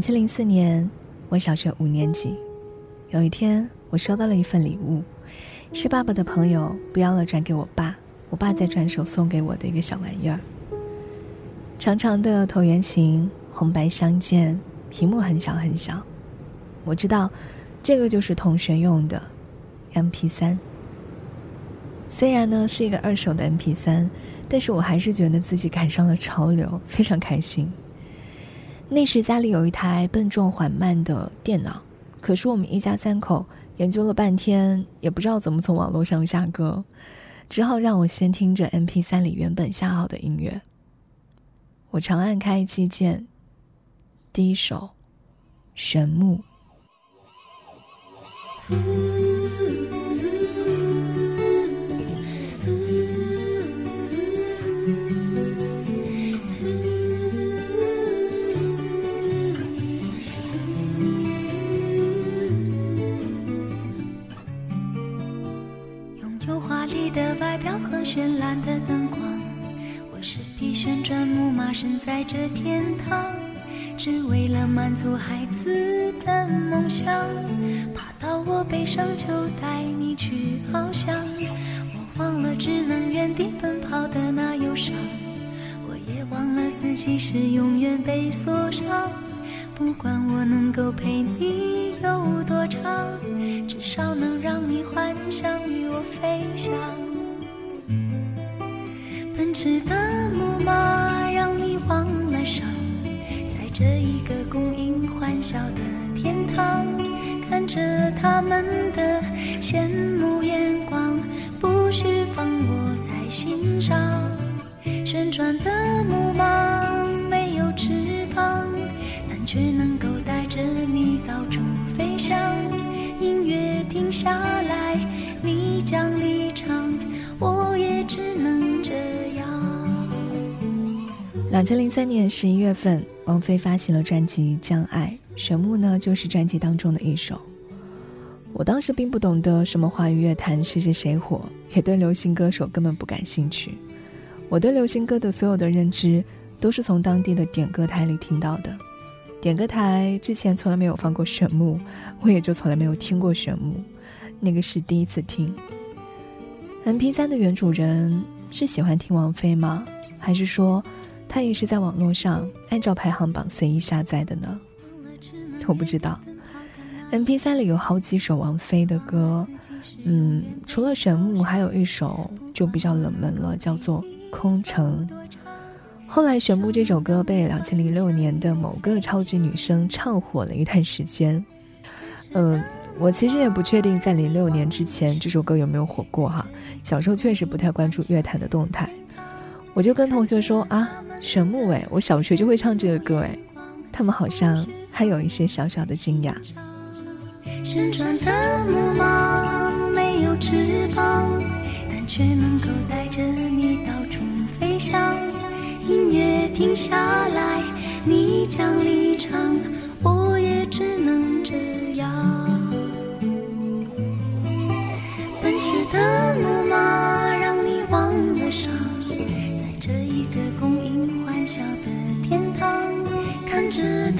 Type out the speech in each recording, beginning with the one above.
两千零四年，我小学五年级。有一天，我收到了一份礼物，是爸爸的朋友不要了转给我爸，我爸再转手送给我的一个小玩意儿。长长的椭圆形，红白相间，屏幕很小很小。我知道，这个就是同学用的 MP 三。虽然呢是一个二手的 MP 三，但是我还是觉得自己赶上了潮流，非常开心。那时家里有一台笨重缓慢的电脑，可是我们一家三口研究了半天，也不知道怎么从网络上下歌，只好让我先听着 M P 三里原本下好的音乐。我长按开机键，第一首《玄木》。有华丽的外表和绚烂的灯光，我是匹旋转木马，身在这天堂，只为了满足孩子的梦想。爬到我背上就带你去翱翔，我忘了只能原地奔跑的那忧伤，我也忘了自己是永远被锁上。不管我能够陪你有多长，至少能让你幻想与我飞翔。奔驰的木马让你忘了伤，在这一个供应欢笑的天堂，看着他们的羡慕眼光，不需放我在心上。旋转的木马两千零三年十一月份，王菲发行了专辑《将爱》，玄木呢就是专辑当中的一首。我当时并不懂得什么华语乐坛谁谁谁火，也对流行歌手根本不感兴趣。我对流行歌的所有的认知，都是从当地的点歌台里听到的。点歌台之前从来没有放过玄木，我也就从来没有听过玄木，那个是第一次听。M P 三的原主人是喜欢听王菲吗？还是说？他也是在网络上按照排行榜随意下载的呢，我不知道。M P 三里有好几首王菲的歌，嗯，除了《玄木》，还有一首就比较冷门了，叫做《空城》。后来，《玄木》这首歌被两千零六年的某个超级女声唱火了一段时间。嗯，我其实也不确定在零六年之前这首歌有没有火过哈。小时候确实不太关注乐坛的动态，我就跟同学说啊。玄木哎，我小学就会唱这个歌哎，他们好像还有一些小小的惊讶。旋转的木马没有翅膀，但却能够带着你到处飞翔。音乐停下来，你将离场，我也只能这样。奔驰的木马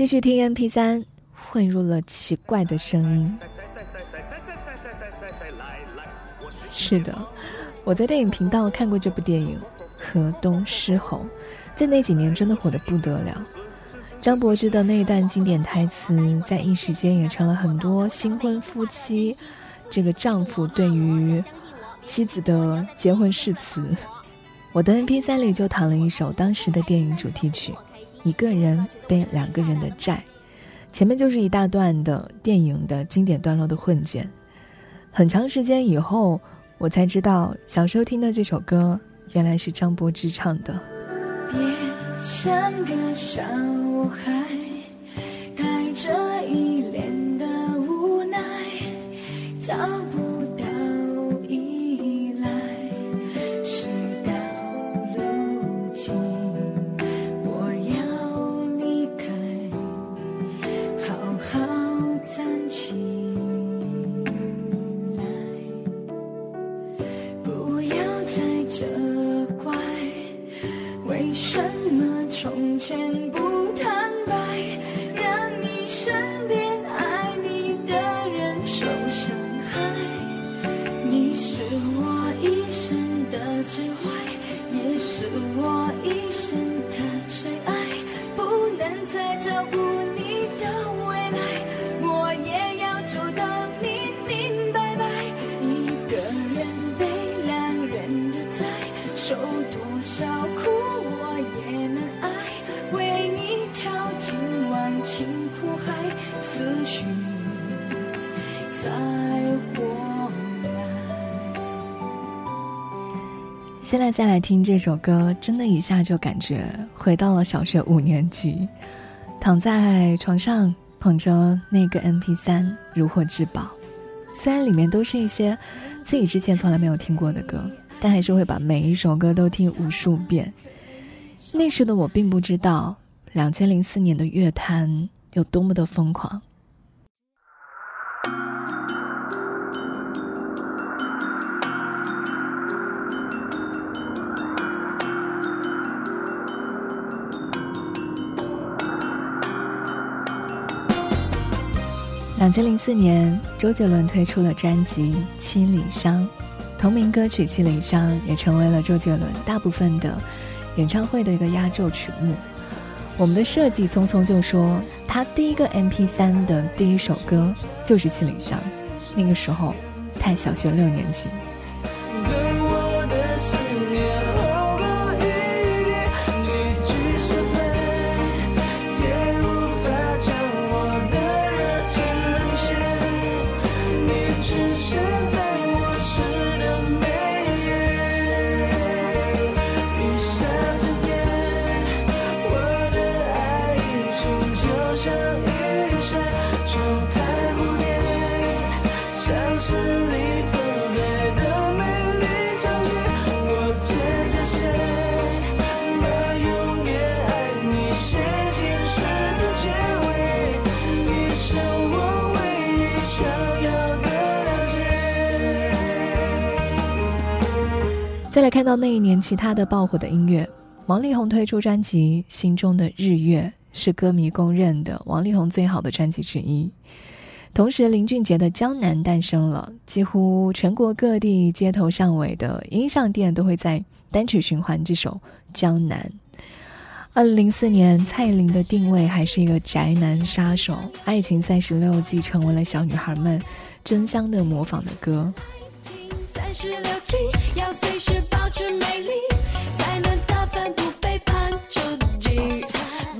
继续听 M P 三，混入了奇怪的声音。是的，我在电影频道看过这部电影《河东狮吼》，在那几年真的火得不得了。张柏芝的那一段经典台词，在一时间也成了很多新婚夫妻这个丈夫对于妻子的结婚誓词。我的 MP3 里就躺了一首当时的电影主题曲《一个人背两个人的债》，前面就是一大段的电影的经典段落的混剪。很长时间以后，我才知道小时候听的这首歌原来是张柏芝唱的。别像个小孩，为什么从前现在再来听这首歌，真的一下就感觉回到了小学五年级，躺在床上捧着那个 MP 三如获至宝。虽然里面都是一些自己之前从来没有听过的歌，但还是会把每一首歌都听无数遍。那时的我并不知道，两千零四年的乐坛有多么的疯狂。两千零四年，周杰伦推出了专辑《七里香》，同名歌曲《七里香》也成为了周杰伦大部分的演唱会的一个压轴曲目。我们的设计匆匆就说，他第一个 MP 三的第一首歌就是《七里香》，那个时候，他小学六年级。再来看到那一年其他的爆火的音乐，王力宏推出专辑《心中的日月》，是歌迷公认的王力宏最好的专辑之一。同时，林俊杰的《江南》诞生了，几乎全国各地街头巷尾的音像店都会在单曲循环这首《江南》。二零零四年，蔡依林的定位还是一个宅男杀手，《爱情三十六计》成为了小女孩们争相的模仿的歌。三十六，是保持美丽，才能大方不背叛出击。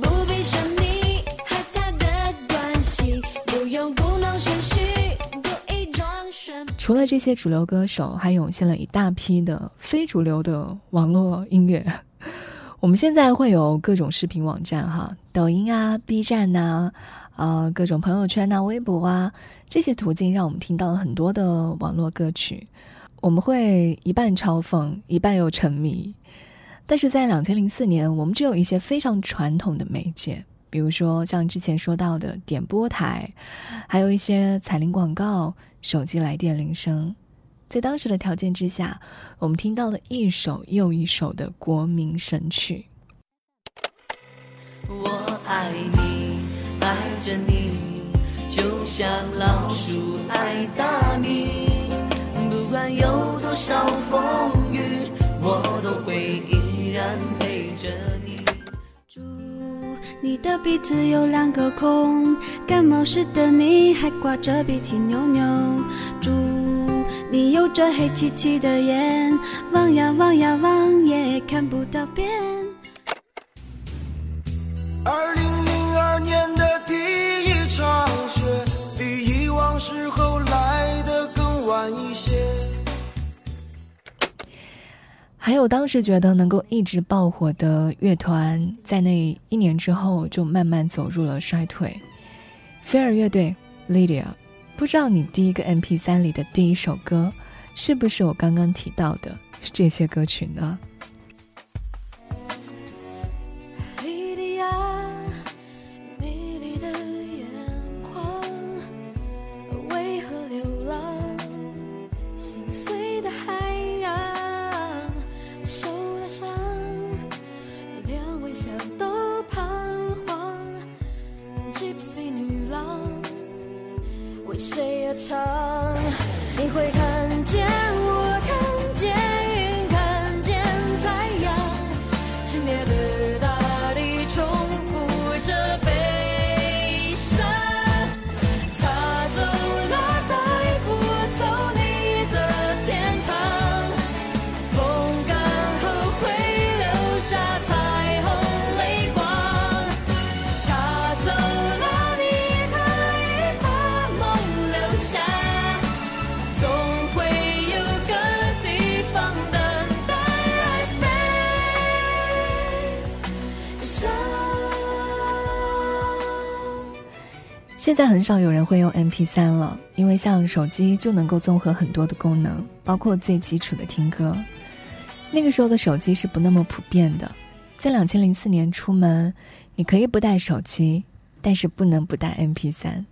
不必想你和他的关系，不用故弄玄虚，故意装神。除了这些主流歌手，还涌现了一大批的非主流的网络音乐。我们现在会有各种视频网站，哈，抖音啊、B 站呐，呃，各种朋友圈呐、微博啊，这些途径让我们听到了很多的网络歌曲。我们会一半嘲讽，一半又沉迷，但是在两千零四年，我们只有一些非常传统的媒介，比如说像之前说到的点播台，还有一些彩铃广告、手机来电铃声，在当时的条件之下，我们听到了一首又一首的国民神曲。我爱你，爱着你，就像老鼠爱大米。有多少风雨，我都会依然陪着你。祝你的鼻子有两个孔，感冒时的你还挂着鼻涕扭扭。祝你有着黑漆漆的眼，望呀望呀望也看不到边。还有当时觉得能够一直爆火的乐团，在那一年之后就慢慢走入了衰退。菲尔乐队，Lydia，不知道你第一个 MP 三里的第一首歌，是不是我刚刚提到的这些歌曲呢？现在很少有人会用 MP 三了，因为像手机就能够综合很多的功能，包括最基础的听歌。那个时候的手机是不那么普遍的，在两千零四年出门，你可以不带手机，但是不能不带 MP 三。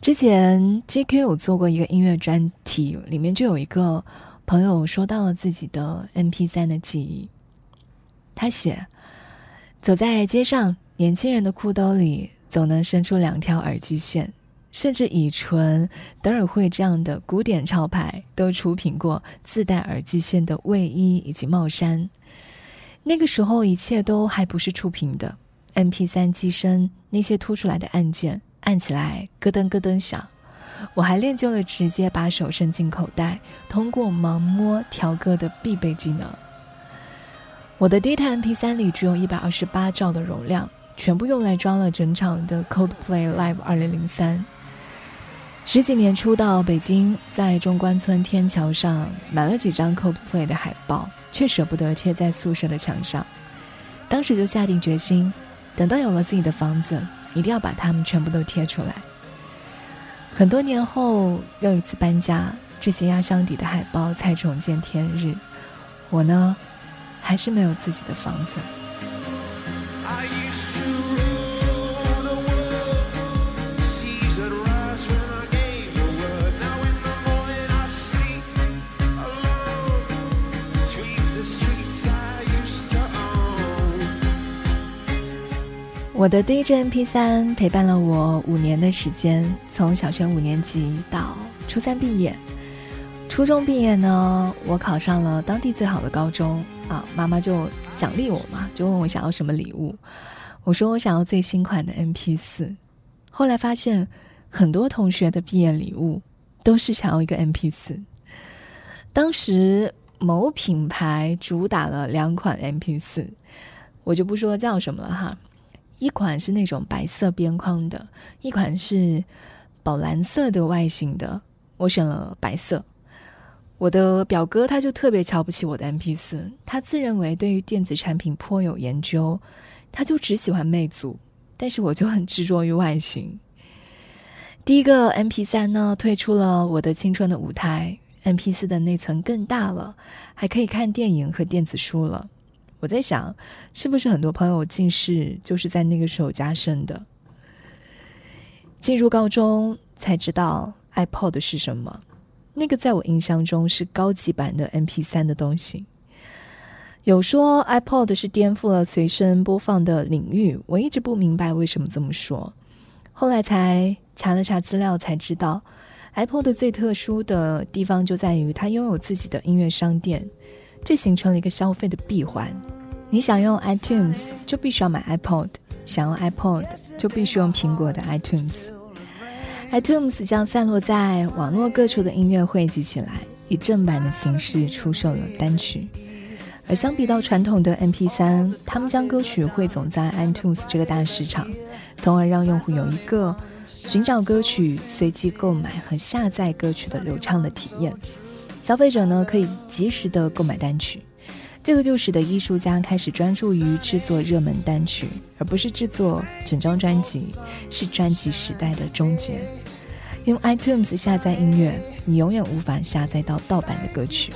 之前 GQ 有做过一个音乐专题，里面就有一个朋友说到了自己的 MP 三的记忆。他写：走在街上，年轻人的裤兜里。总能伸出两条耳机线，甚至以纯、德尔惠这样的古典潮牌都出品过自带耳机线的卫衣以及帽衫。那个时候一切都还不是触屏的，MP 三机身那些凸出来的按键按起来咯噔咯噔响。我还练就了直接把手伸进口袋，通过盲摸调歌的必备技能。我的第一台 MP 三里只有一百二十八兆的容量。全部用来装了整场的 Coldplay Live 二零零三。十几年初到北京，在中关村天桥上买了几张 Coldplay 的海报，却舍不得贴在宿舍的墙上。当时就下定决心，等到有了自己的房子，一定要把它们全部都贴出来。很多年后又一次搬家，这些压箱底的海报才重见天日。我呢，还是没有自己的房子。我的第一支 MP 三陪伴了我五年的时间，从小学五年级到初三毕业。初中毕业呢，我考上了当地最好的高中啊，妈妈就奖励我嘛，就问我想要什么礼物。我说我想要最新款的 MP 四。后来发现，很多同学的毕业礼物都是想要一个 MP 四。当时某品牌主打了两款 MP 四，我就不说叫什么了哈。一款是那种白色边框的，一款是宝蓝色的外形的。我选了白色。我的表哥他就特别瞧不起我的 MP 四，他自认为对于电子产品颇有研究，他就只喜欢魅族，但是我就很执着于外形。第一个 MP 三呢，退出了我的青春的舞台，MP 四的内存更大了，还可以看电影和电子书了。我在想，是不是很多朋友近视就是在那个时候加深的？进入高中才知道 iPod 是什么，那个在我印象中是高级版的 MP 三的东西。有说 iPod 是颠覆了随身播放的领域，我一直不明白为什么这么说。后来才查了查资料，才知道 iPod 最特殊的地方就在于它拥有自己的音乐商店，这形成了一个消费的闭环。你想用 iTunes，就必须要买 iPod，想用 iPod 就必须用苹果的 iTunes。iTunes 将散落在网络各处的音乐汇集起来，以正版的形式出售了单曲。而相比到传统的 MP3，他们将歌曲汇总在 iTunes 这个大市场，从而让用户有一个寻找歌曲、随机购买和下载歌曲的流畅的体验。消费者呢可以及时的购买单曲，这个就使得艺术家开始专注于制作热门单曲，而不是制作整张专辑，是专辑时代的终结。用 iTunes 下载音乐，你永远无法下载到盗版的歌曲。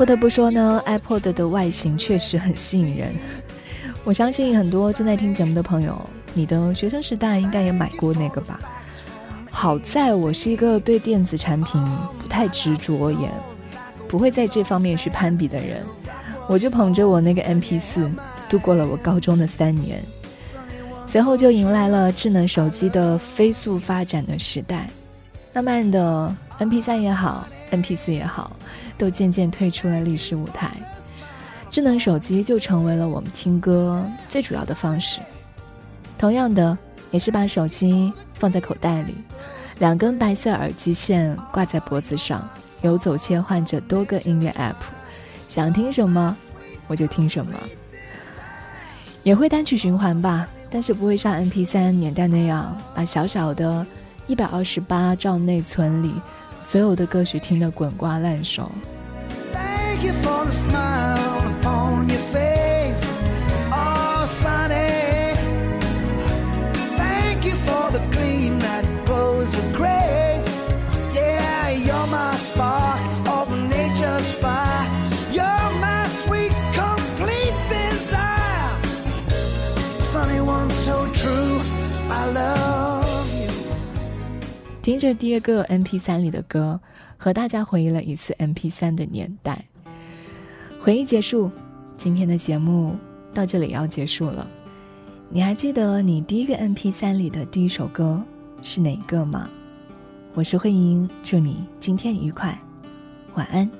不得不说呢，iPod 的外形确实很吸引人。我相信很多正在听节目的朋友，你的学生时代应该也买过那个吧？好在我是一个对电子产品不太执着，也不会在这方面去攀比的人。我就捧着我那个 MP4 度过了我高中的三年，随后就迎来了智能手机的飞速发展的时代。慢慢的，MP3 也好，MP4 也好，都渐渐退出了历史舞台。智能手机就成为了我们听歌最主要的方式。同样的，也是把手机放在口袋里，两根白色耳机线挂在脖子上，游走切换着多个音乐 App，想听什么我就听什么。也会单曲循环吧，但是不会像 MP3 年代那样，把小小的一百二十八兆内存里所有的歌曲听得滚瓜烂熟。听着第二个 M P 三里的歌，和大家回忆了一次 M P 三的年代。回忆结束，今天的节目到这里要结束了。你还记得你第一个 M P 三里的第一首歌是哪个吗？我是慧英，祝你今天愉快，晚安。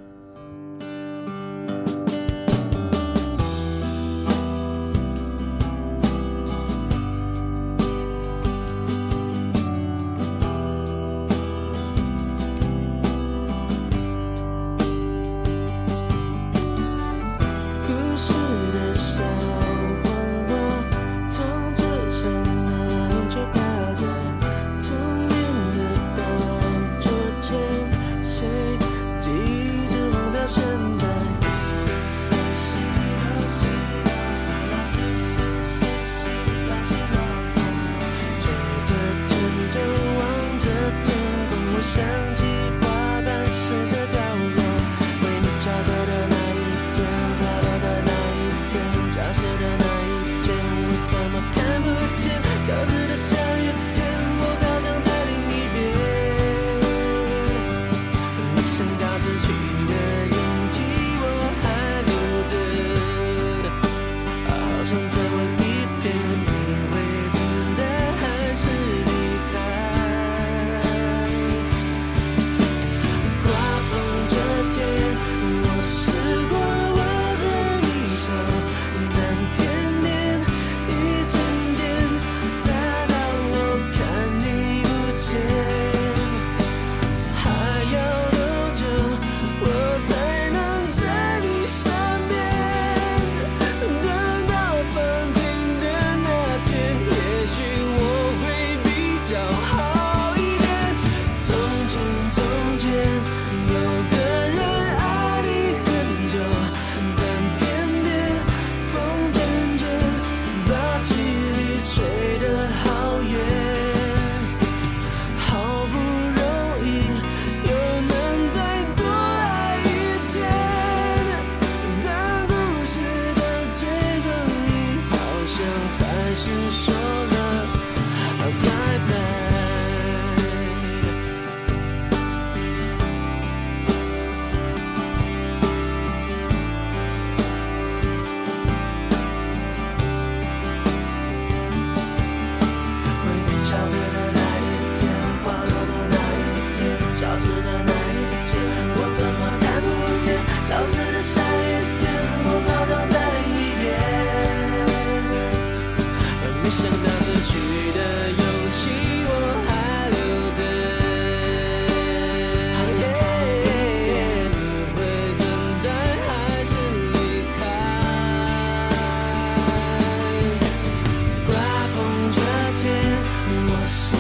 us.